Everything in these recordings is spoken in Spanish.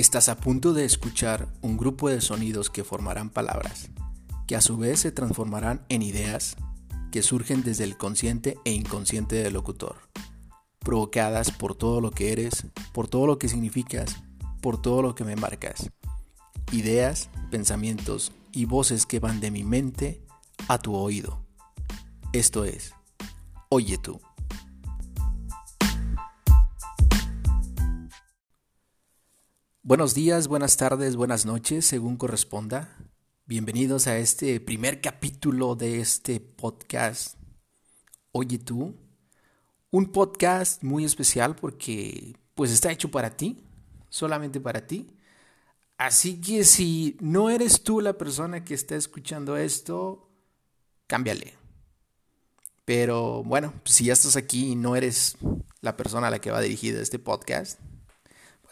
Estás a punto de escuchar un grupo de sonidos que formarán palabras, que a su vez se transformarán en ideas que surgen desde el consciente e inconsciente del locutor, provocadas por todo lo que eres, por todo lo que significas, por todo lo que me marcas. Ideas, pensamientos y voces que van de mi mente a tu oído. Esto es, oye tú. Buenos días, buenas tardes, buenas noches, según corresponda. Bienvenidos a este primer capítulo de este podcast Oye tú. Un podcast muy especial porque pues está hecho para ti, solamente para ti. Así que si no eres tú la persona que está escuchando esto, cámbiale. Pero bueno, si ya estás aquí y no eres la persona a la que va dirigido este podcast,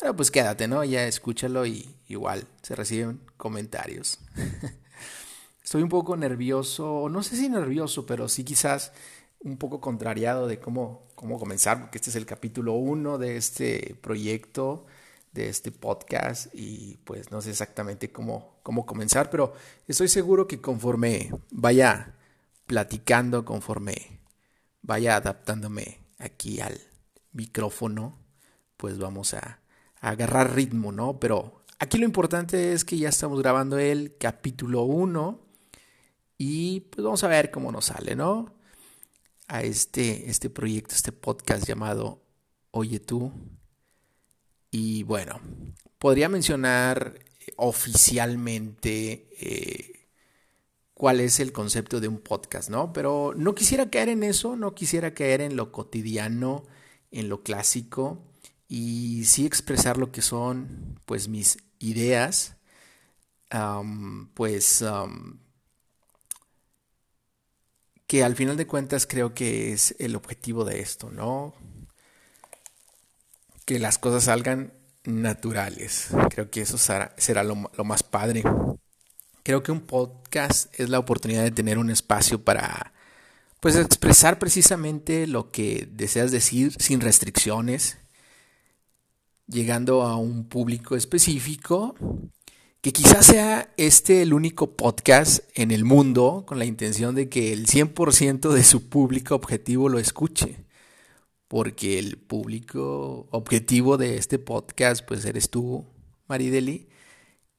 bueno, pues quédate, ¿no? Ya escúchalo y igual se reciben comentarios. Estoy un poco nervioso, no sé si nervioso, pero sí quizás un poco contrariado de cómo, cómo comenzar, porque este es el capítulo uno de este proyecto, de este podcast, y pues no sé exactamente cómo, cómo comenzar, pero estoy seguro que conforme vaya platicando, conforme vaya adaptándome aquí al micrófono, pues vamos a, agarrar ritmo, ¿no? Pero aquí lo importante es que ya estamos grabando el capítulo 1 y pues vamos a ver cómo nos sale, ¿no? A este, este proyecto, este podcast llamado Oye tú. Y bueno, podría mencionar oficialmente eh, cuál es el concepto de un podcast, ¿no? Pero no quisiera caer en eso, no quisiera caer en lo cotidiano, en lo clásico y sí expresar lo que son pues mis ideas, pues que al final de cuentas creo que es el objetivo de esto, ¿no? Que las cosas salgan naturales. Creo que eso será, lo, lo más padre. Creo que un podcast es la oportunidad de tener un espacio para pues expresar precisamente lo que deseas decir sin restricciones, llegando a un público específico, que quizás sea este el único podcast en el mundo con la intención de que el 100% de su público objetivo lo escuche. Porque el público objetivo de este podcast, pues eres tú, Marideli.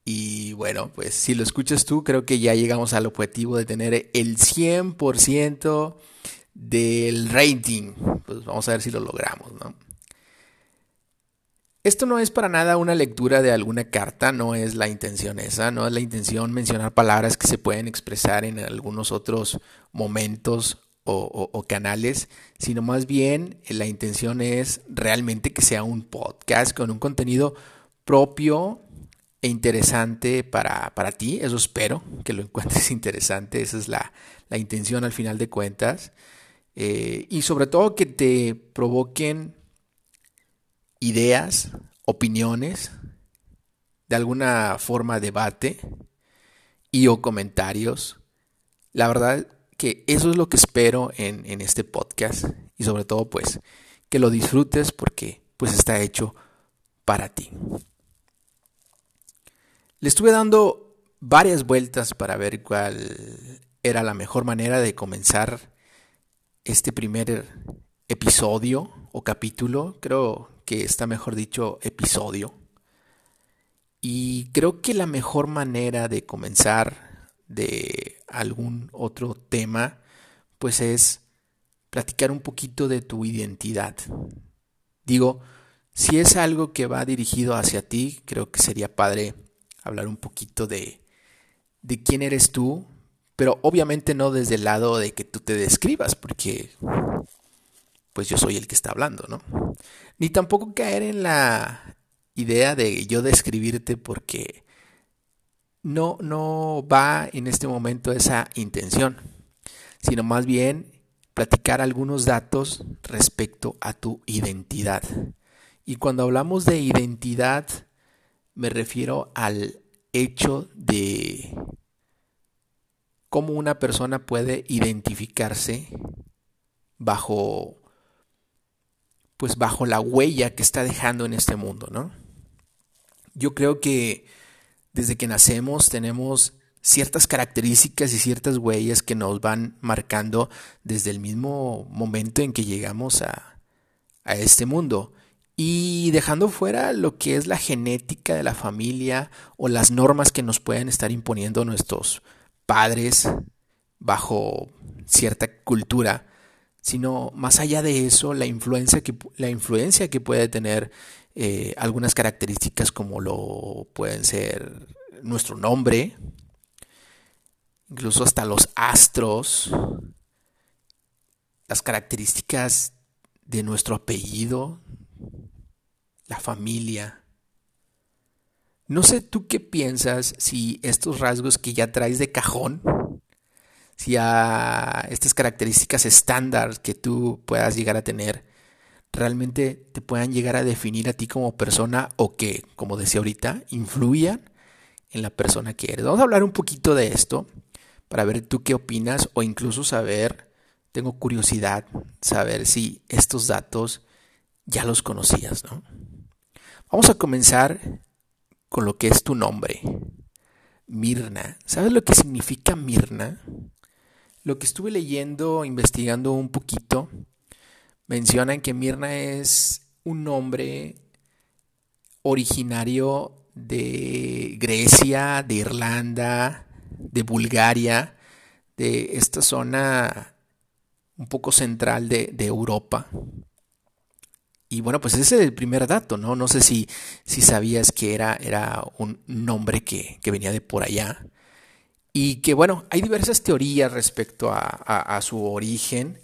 Y bueno, pues si lo escuchas tú, creo que ya llegamos al objetivo de tener el 100% del rating. Pues vamos a ver si lo logramos, ¿no? Esto no es para nada una lectura de alguna carta, no es la intención esa, no es la intención mencionar palabras que se pueden expresar en algunos otros momentos o, canales, sino más bien la intención es realmente que sea un podcast con un contenido propio e interesante para, ti, eso espero, que lo encuentres interesante, esa es la, intención al final de cuentas, eh, y sobre todo que te provoquen ideas, opiniones, de alguna forma debate y o comentarios. La verdad que eso es lo que espero en, en este podcast y sobre todo pues que lo disfrutes porque pues está hecho para ti. Le estuve dando varias vueltas para ver cuál era la mejor manera de comenzar este primer episodio o capítulo. Creo que está mejor dicho episodio. Y creo que la mejor manera de comenzar de algún otro tema, pues es platicar un poquito de tu identidad. Digo, si es algo que va dirigido hacia ti, creo que sería padre hablar un poquito de, de quién eres tú, pero obviamente no desde el lado de que tú te describas, porque pues yo soy el que está hablando, ¿no? Ni tampoco caer en la idea de yo describirte porque no, no va en este momento esa intención, sino más bien platicar algunos datos respecto a tu identidad. Y cuando hablamos de identidad, me refiero al hecho de cómo una persona puede identificarse bajo pues bajo la huella que está dejando en este mundo, ¿no? Yo creo que desde que nacemos tenemos ciertas características y ciertas huellas que nos van marcando desde el mismo momento en que llegamos a, a este mundo. Y dejando fuera lo que es la genética de la familia o las normas que nos pueden estar imponiendo nuestros padres bajo cierta cultura, sino más allá de eso, la influencia que, la influencia que puede tener eh, algunas características como lo pueden ser nuestro nombre, incluso hasta los astros, las características de nuestro apellido, la familia. No sé tú qué piensas si estos rasgos que ya traes de cajón, si a estas características estándar que tú puedas llegar a tener, realmente te puedan llegar a definir a ti como persona o que, como decía ahorita, influyan en la persona que eres. Vamos a hablar un poquito de esto para ver tú qué opinas o incluso saber, tengo curiosidad, saber si estos datos ya los conocías, ¿no? Vamos a comenzar con lo que es tu nombre. Mirna. ¿Sabes lo que significa Mirna? Lo que estuve leyendo, investigando un poquito, mencionan que Mirna es un nombre originario de Grecia, de Irlanda, de Bulgaria, de esta zona un poco central de, Europa. Y bueno, pues ese es el primer dato, ¿no? No sé si, si sabías que era, era un nombre que, venía de por allá. Y que bueno, hay diversas teorías respecto a su origen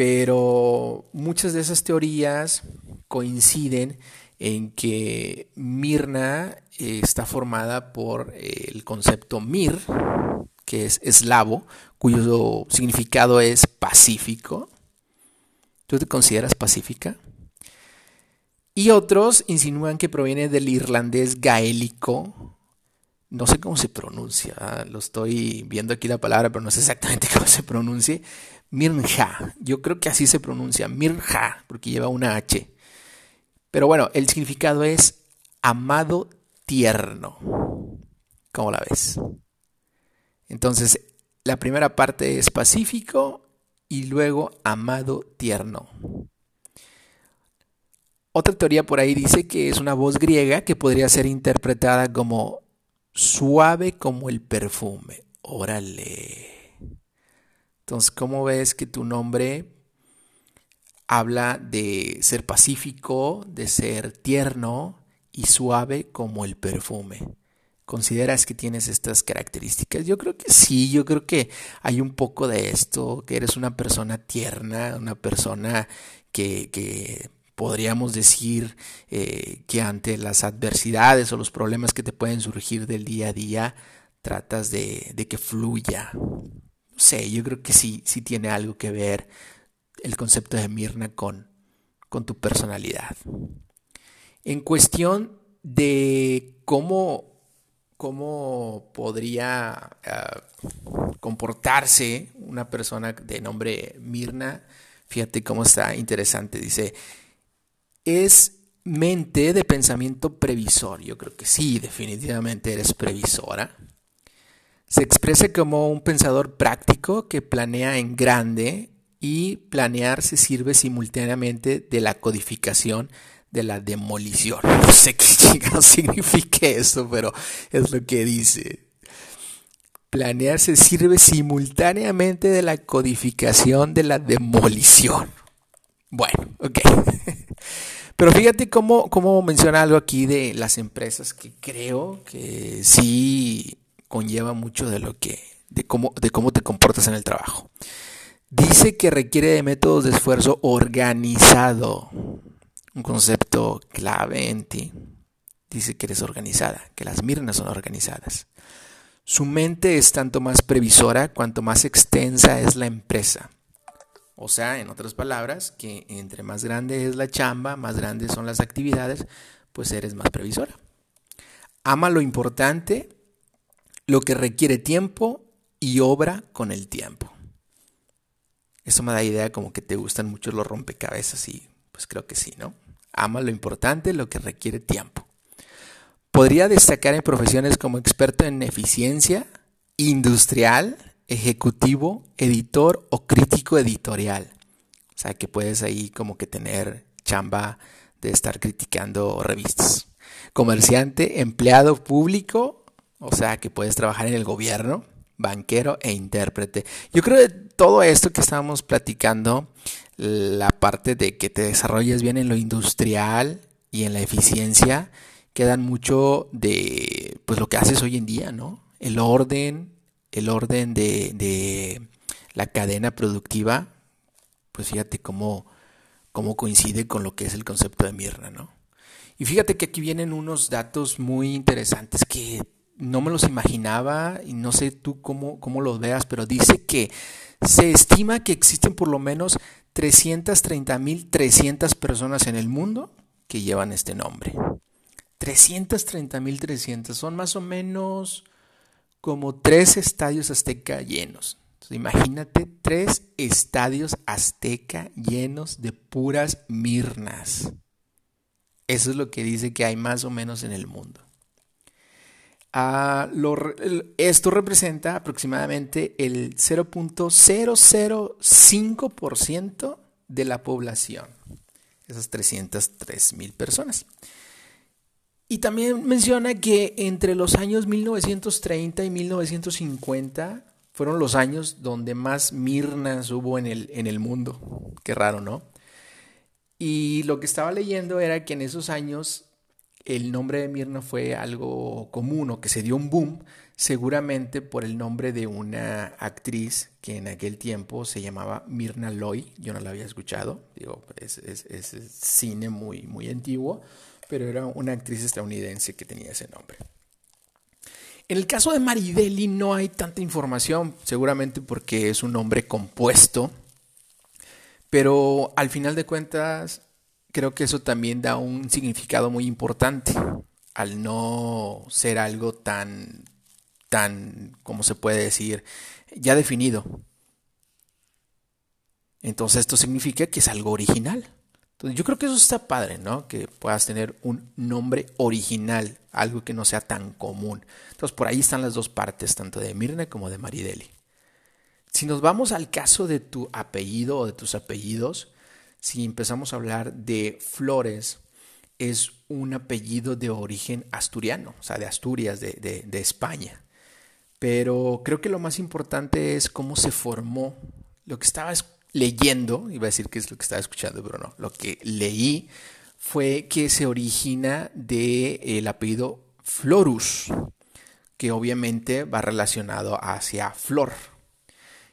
pero muchas de esas teorías coinciden en que Mirna eh, está formada por eh, el concepto Mir, que es eslavo, cuyo significado es pacífico. ¿Tú te consideras pacífica? Y otros insinúan que proviene del irlandés gaélico. No sé cómo se pronuncia, ¿ah? lo estoy viendo aquí la palabra, pero no sé exactamente cómo se pronuncia. Mirja. Yo creo que así se pronuncia, Mirja, porque lleva una H. Pero bueno, el significado es amado tierno. ¿Cómo la ves? Entonces, la primera parte es pacífico y luego amado tierno. Otra teoría por ahí dice que es una voz griega que podría ser interpretada como suave como el perfume. Órale. Entonces, ¿cómo ves que tu nombre habla de ser pacífico, de ser tierno y suave como el perfume? ¿Consideras que tienes estas características? Yo creo que sí, yo creo que hay un poco de esto, que eres una persona tierna, una persona que, podríamos decir eh, que ante las adversidades o los problemas que te pueden surgir del día a día, tratas de, de que fluya, sé, yo creo que sí, sí tiene algo que ver el concepto de Mirna con, con tu personalidad. En cuestión de cómo, cómo podría ah, comportarse una persona de nombre Mirna, fíjate cómo está interesante. Dice, es mente de pensamiento previsor. Yo creo que sí, definitivamente eres previsora. Se expresa como un pensador práctico que planea en grande y planear se sirve simultáneamente de la codificación de la demolición. No sé qué chingado significa eso, pero es lo que dice. Planear se sirve simultáneamente de la codificación de la demolición. Bueno, ok. Pero fíjate cómo, cómo menciona algo aquí de las empresas que creo que sí conlleva mucho de lo que, de cómo, de cómo te comportas en el trabajo. Dice que requiere de métodos de esfuerzo organizado. Un concepto clave en ti. Dice que eres organizada, que las mirnas son organizadas. Su mente es tanto más previsora cuanto más extensa es la empresa. O sea, en otras palabras, que entre más grande es la chamba, más grandes son las actividades, pues eres más previsora. Ama lo importante lo que requiere tiempo y obra con el tiempo. Eso me da idea como que te gustan mucho los rompecabezas y pues creo que sí, ¿no? Ama lo importante, lo que requiere tiempo. podría destacar en profesiones como experto en eficiencia, industrial, ejecutivo, editor o crítico editorial. O sea que puedes ahí como que tener chamba de estar criticando revistas. Comerciante, empleado público, o sea que puedes trabajar en el gobierno, banquero e intérprete. Yo creo que todo esto que estábamos platicando, la parte de que te desarrolles bien en lo industrial y en la eficiencia, quedan mucho de pues lo que haces hoy en día, ¿no? El orden, el orden de, de la cadena productiva, pues fíjate cómo, cómo coincide con lo que es el concepto de Mirna, ¿no? Y fíjate que aquí vienen unos datos muy interesantes que no me los imaginaba y no sé tú cómo, cómo los veas, pero dice que se estima que existen por lo menos 330.300 personas en el mundo que llevan este nombre. 330.300 son más o menos como tres estadios azteca llenos. imagínate tres estadios azteca llenos de puras mirnas. Eso es lo que dice que hay más o menos en el mundo. Ah, esto representa aproximadamente el 0.005% de la población, esas 303 mil personas. Y también menciona que entre los años 1930 y 1950 fueron los años donde más mirnas hubo en el, en el mundo. Qué raro, ¿no? Y lo que estaba leyendo era que en esos años el nombre de Mirna fue algo común o que se dio un boom, seguramente por el nombre de una actriz que en aquel tiempo se llamaba Mirna Loy. Yo no la había escuchado, digo, es, es, cine muy, muy antiguo, pero era una actriz estadounidense que tenía ese nombre. En el caso de Marideli no hay tanta información, seguramente porque es un nombre compuesto, pero al final de cuentas creo que eso también da un significado muy importante al no ser algo tan, tan, ¿cómo se puede decir? Ya definido. Entonces esto significa que es algo original. Entonces yo creo que eso está padre, ¿no? Que puedas tener un nombre original, algo que no sea tan común. Entonces por ahí están las dos partes, tanto de Mirna como de Marideli. Si nos vamos al caso de tu apellido o de tus apellidos, si empezamos a hablar de Flores, es un apellido de origen asturiano, o sea, de Asturias, de, España. Pero creo que lo más importante es cómo se formó. Lo que estaba leyendo, iba a decir que es lo que estaba escuchando, pero no, lo que leí fue que se origina del apellido Florus, que obviamente va relacionado hacia flor,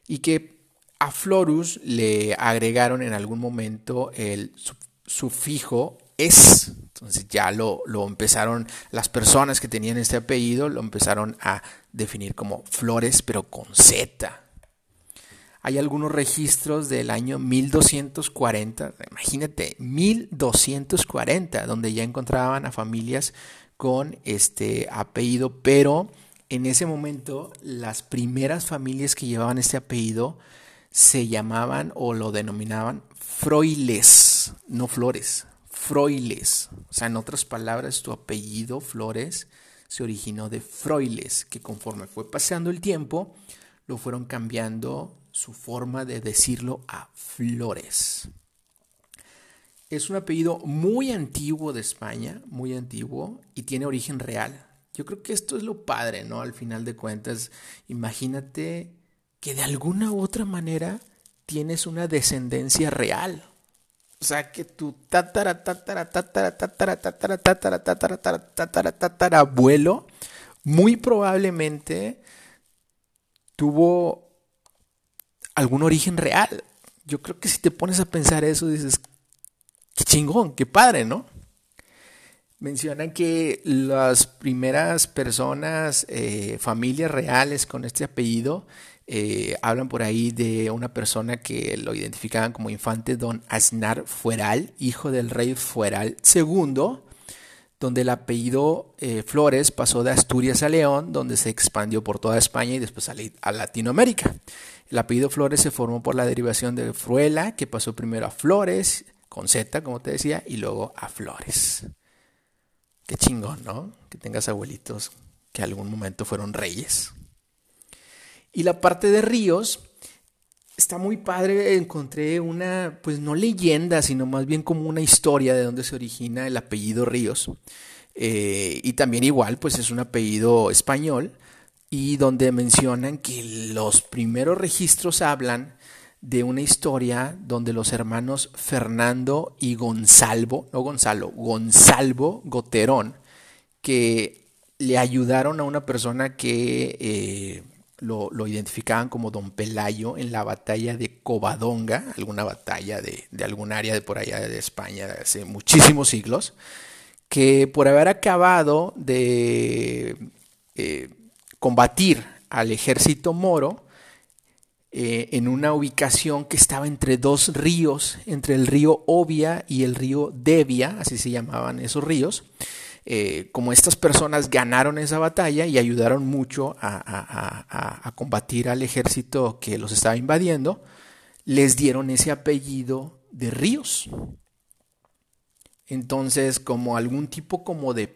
y que a Florus le agregaron en algún momento el sufijo es. Entonces ya lo, lo, empezaron, las personas que tenían este apellido lo empezaron a definir como Flores, pero con Z. Hay algunos registros del año 1240, imagínate, 1240, donde ya encontraban a familias con este apellido, pero en ese momento las primeras familias que llevaban este apellido se llamaban o lo denominaban Froiles, no Flores, Froiles. O sea, en otras palabras, tu apellido Flores se originó de Froiles, que conforme fue pasando el tiempo, lo fueron cambiando su forma de decirlo a Flores. Es un apellido muy antiguo de España, muy antiguo, y tiene origen real. Yo creo que esto es lo padre, ¿no? Al final de cuentas, imagínate que de alguna u otra manera tienes una descendencia real. O sea, que tu tatara, tatara, tatara, tatara, tatara, tatara, tatara, tatara, tatara, abuelo muy probablemente tuvo algún origen real. Yo creo que si te pones a pensar eso, dices, qué chingón, qué padre, ¿no? Mencionan que las primeras personas, eh, familias reales con este apellido, eh, hablan por ahí de una persona que lo identificaban como infante don Aznar Fueral, hijo del rey Fueral II, donde el apellido eh, Flores pasó de Asturias a León, donde se expandió por toda España y después a, Latinoamérica. El apellido Flores se formó por la derivación de Fruela, que pasó primero a Flores, con Z, como te decía, y luego a Flores. Qué chingón, ¿no? Que tengas abuelitos que algún momento fueron reyes. Y la parte de ríos, está muy padre. Encontré una, pues no leyenda, sino más bien como una historia de dónde se origina el apellido Ríos. Eh, y también igual, pues es un apellido español. Y donde mencionan que los primeros registros hablan de una historia donde los hermanos Fernando y Gonzalo, no Gonzalo, Gonzalo Goterón, que le ayudaron a una persona que eh, lo, identificaban como Don Pelayo en la batalla de Covadonga, alguna batalla de, de algún área de por allá de España de hace muchísimos siglos, que por haber acabado de eh, combatir al ejército moro, eh, en una ubicación que estaba entre dos ríos, entre el río Obia y el río Devia, así se llamaban esos ríos. Eh, como estas personas ganaron esa batalla y ayudaron mucho a, combatir al ejército que los estaba invadiendo, les dieron ese apellido de ríos. Entonces, como algún tipo como de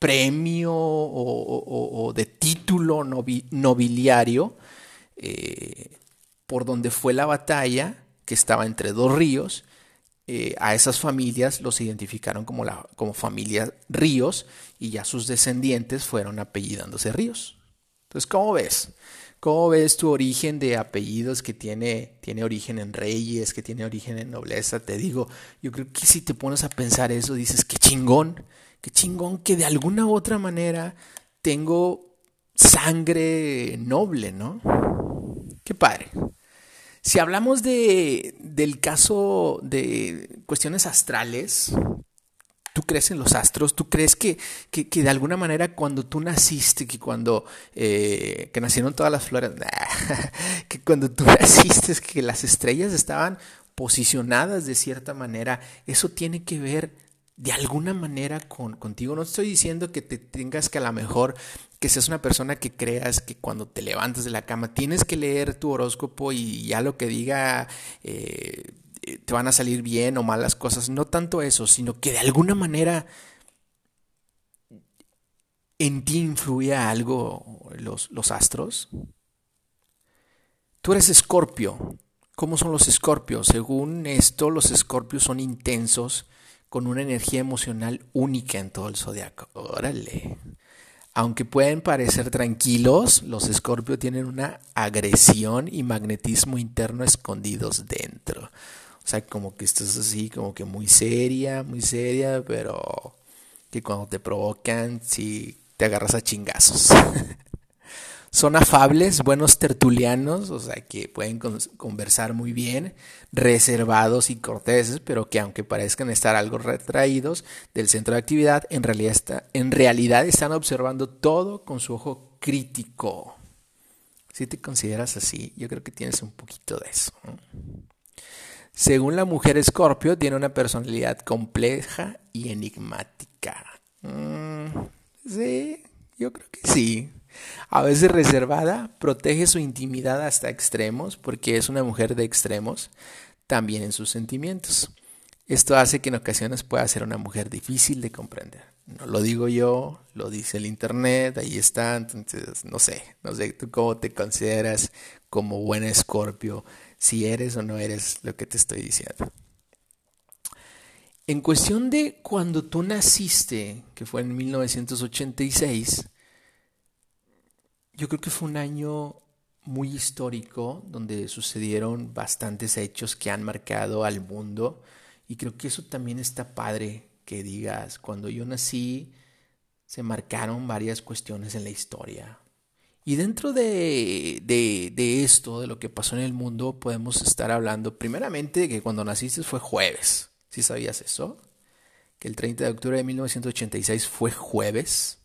premio o, de título nobiliario eh, por donde fue la batalla, que estaba entre dos ríos, eh, a esas familias los identificaron como, la, como familia Ríos y ya sus descendientes fueron apellidándose Ríos. Entonces, ¿cómo ves? ¿Cómo ves tu origen de apellidos que tiene, tiene origen en reyes, que tiene origen en nobleza? Te digo, yo creo que si te pones a pensar eso, dices, qué chingón, qué chingón que de alguna u otra manera tengo sangre noble, ¿no? Qué padre. Si hablamos de, del caso de cuestiones astrales, ¿Tú crees en los astros? ¿Tú crees que, que, de alguna manera cuando tú naciste, que cuando eh, que nacieron todas las flores, que cuando tú naciste, que las estrellas estaban posicionadas de cierta manera, eso tiene que ver de alguna manera con, contigo? No estoy diciendo que te tengas que a lo mejor que seas una persona que creas que cuando te levantas de la cama tienes que leer tu horóscopo y ya lo que diga eh, te van a salir bien o malas cosas. No tanto eso, sino que de alguna manera en ti influía algo los, los astros. Tú eres escorpio. ¿Cómo son los escorpios? Según esto, los escorpios son intensos, con una energía emocional única en todo el zodiaco. Órale. Aunque pueden parecer tranquilos, los escorpios tienen una agresión y magnetismo interno escondidos dentro. O sea, como que estás así, como que muy seria, muy seria, pero que cuando te provocan, sí te agarras a chingazos. Son afables, buenos tertulianos, o sea, que pueden conversar muy bien, reservados y corteses, pero que aunque parezcan estar algo retraídos del centro de actividad, en realidad, están observando todo con su ojo crítico. Si te consideras así, yo creo que tienes un poquito de eso. Según la mujer escorpio, tiene una personalidad compleja y enigmática. Mm, sí, yo creo que sí. A veces reservada, protege su intimidad hasta extremos, porque es una mujer de extremos, también en sus sentimientos. Esto hace que en ocasiones pueda ser una mujer difícil de comprender. No lo digo yo, lo dice el internet, ahí está, entonces no sé, no sé tú cómo te consideras como buen escorpio, si eres o no eres lo que te estoy diciendo. En cuestión de cuando tú naciste, que fue en 1986, yo creo que fue un año muy histórico donde sucedieron bastantes hechos que han marcado al mundo y creo que eso también está padre que digas, cuando yo nací se marcaron varias cuestiones en la historia. Y dentro de, de, esto, de lo que pasó en el mundo, podemos estar hablando primeramente de que cuando naciste fue jueves. ¿Sí sabías eso? Que el 30 de octubre de 1986 fue jueves.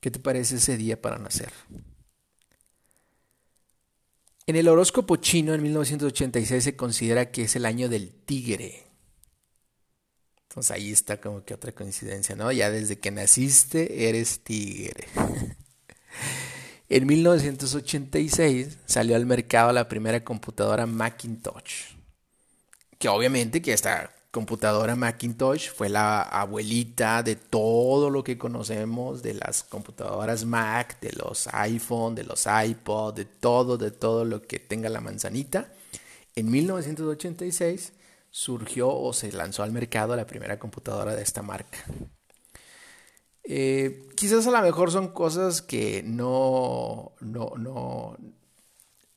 ¿Qué te parece ese día para nacer? En el horóscopo chino en 1986 se considera que es el año del tigre. Entonces ahí está como que otra coincidencia, ¿no? Ya desde que naciste eres tigre. en 1986 salió al mercado la primera computadora Macintosh. Que obviamente que esta computadora Macintosh fue la abuelita de todo lo que conocemos, de las computadoras Mac, de los iPhone, de los iPod, de todo, de todo lo que tenga la manzanita. En 1986 surgió o se lanzó al mercado la primera computadora de esta marca. Eh, quizás a lo mejor son cosas que no, no, no,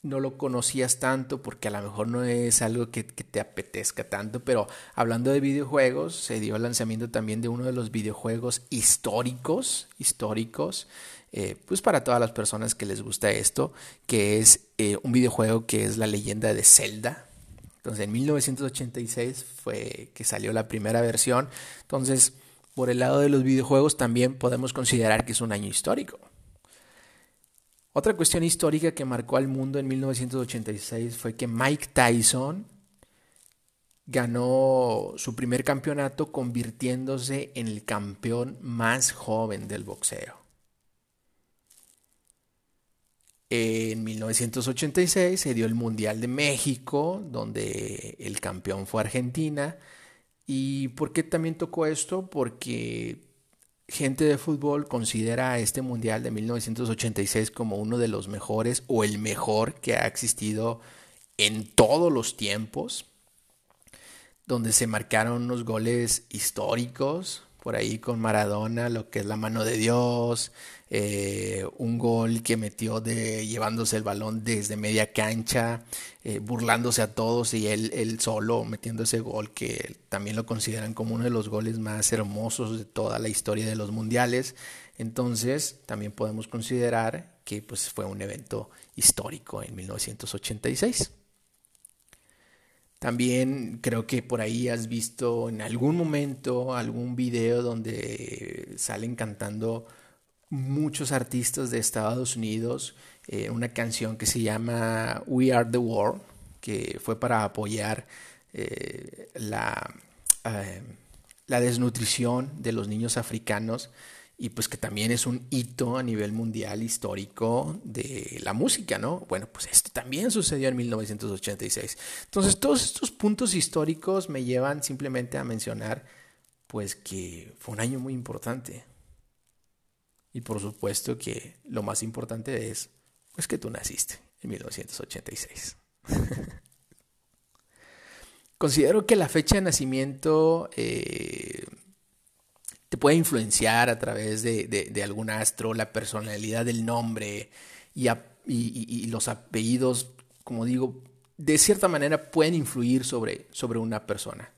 no lo conocías tanto porque a lo mejor no es algo que, te apetezca tanto, pero hablando de videojuegos, se dio el lanzamiento también de uno de los videojuegos históricos, históricos, eh, pues para todas las personas que les gusta esto, que es eh, un videojuego que es la leyenda de Zelda. Entonces en 1986 fue que salió la primera versión, entonces por el lado de los videojuegos también podemos considerar que es un año histórico. Otra cuestión histórica que marcó al mundo en 1986 fue que Mike Tyson ganó su primer campeonato convirtiéndose en el campeón más joven del boxeo. En 1986 se dio el Mundial de México, donde el campeón fue Argentina. ¿Y por qué también tocó esto? Porque gente de fútbol considera este Mundial de 1986 como uno de los mejores o el mejor que ha existido en todos los tiempos, donde se marcaron unos goles históricos, por ahí con Maradona, lo que es la mano de Dios, eh, un gol que metió de llevándose el balón desde media cancha, eh, burlándose a todos y él, él, solo metiendo ese gol que también lo consideran como uno de los goles más hermosos de toda la historia de los mundiales. Entonces también podemos considerar que pues, fue un evento histórico en 1986. También creo que por ahí has visto en algún momento algún video donde salen cantando muchos artistas de Estados Unidos eh, una canción que se llama We Are the World, que fue para apoyar eh, la, eh, la desnutrición de los niños africanos y pues que también es un hito a nivel mundial histórico de la música, ¿no? Bueno, pues esto también sucedió en 1986. Entonces, todos estos puntos históricos me llevan simplemente a mencionar pues que fue un año muy importante. Y por supuesto que lo más importante es pues que tú naciste en 1986. Considero que la fecha de nacimiento eh, puede influenciar a través de, algún astro, la personalidad del nombre y, los apellidos, como digo, de cierta manera pueden influir sobre, sobre una persona.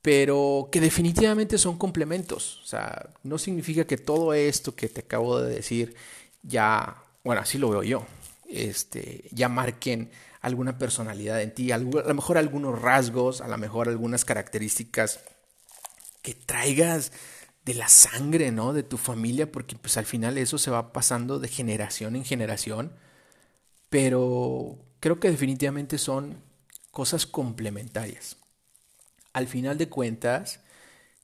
Pero que definitivamente son complementos. O sea, no significa que todo esto que te acabo de decir ya, bueno, así lo veo yo, este, ya marquen alguna personalidad en ti, a lo mejor algunos rasgos, a lo mejor algunas características que traigas de la sangre, ¿no? De tu familia, porque pues al final eso se va pasando de generación en generación. Pero creo que definitivamente son cosas complementarias. Al final de cuentas,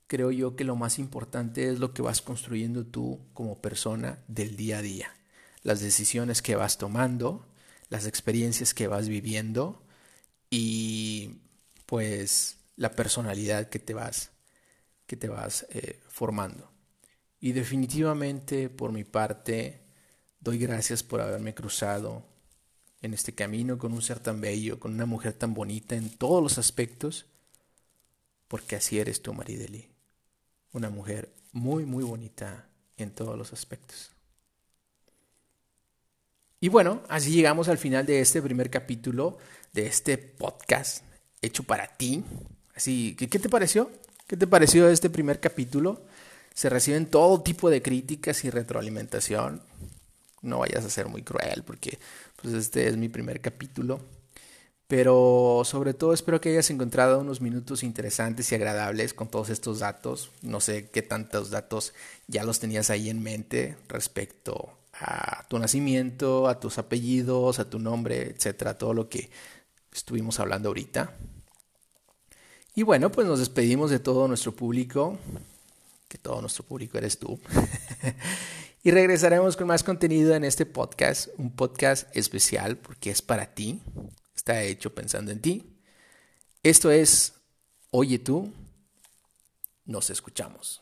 creo yo que lo más importante es lo que vas construyendo tú como persona del día a día. Las decisiones que vas tomando, las experiencias que vas viviendo y pues la personalidad que te vas que te vas eh, formando. Y definitivamente, por mi parte, doy gracias por haberme cruzado en este camino con un ser tan bello, con una mujer tan bonita en todos los aspectos, porque así eres tú, Marideli. Una mujer muy, muy bonita en todos los aspectos. Y bueno, así llegamos al final de este primer capítulo de este podcast hecho para ti. Así, ¿qué, qué te pareció? ¿Qué te pareció este primer capítulo? Se reciben todo tipo de críticas y retroalimentación. No vayas a ser muy cruel porque pues este es mi primer capítulo. Pero sobre todo espero que hayas encontrado unos minutos interesantes y agradables con todos estos datos. No sé qué tantos datos ya los tenías ahí en mente respecto a tu nacimiento, a tus apellidos, a tu nombre, etcétera, todo lo que estuvimos hablando ahorita. Y bueno, pues nos despedimos de todo nuestro público, que todo nuestro público eres tú. y regresaremos con más contenido en este podcast, un podcast especial porque es para ti, está hecho pensando en ti. Esto es Oye tú, nos escuchamos.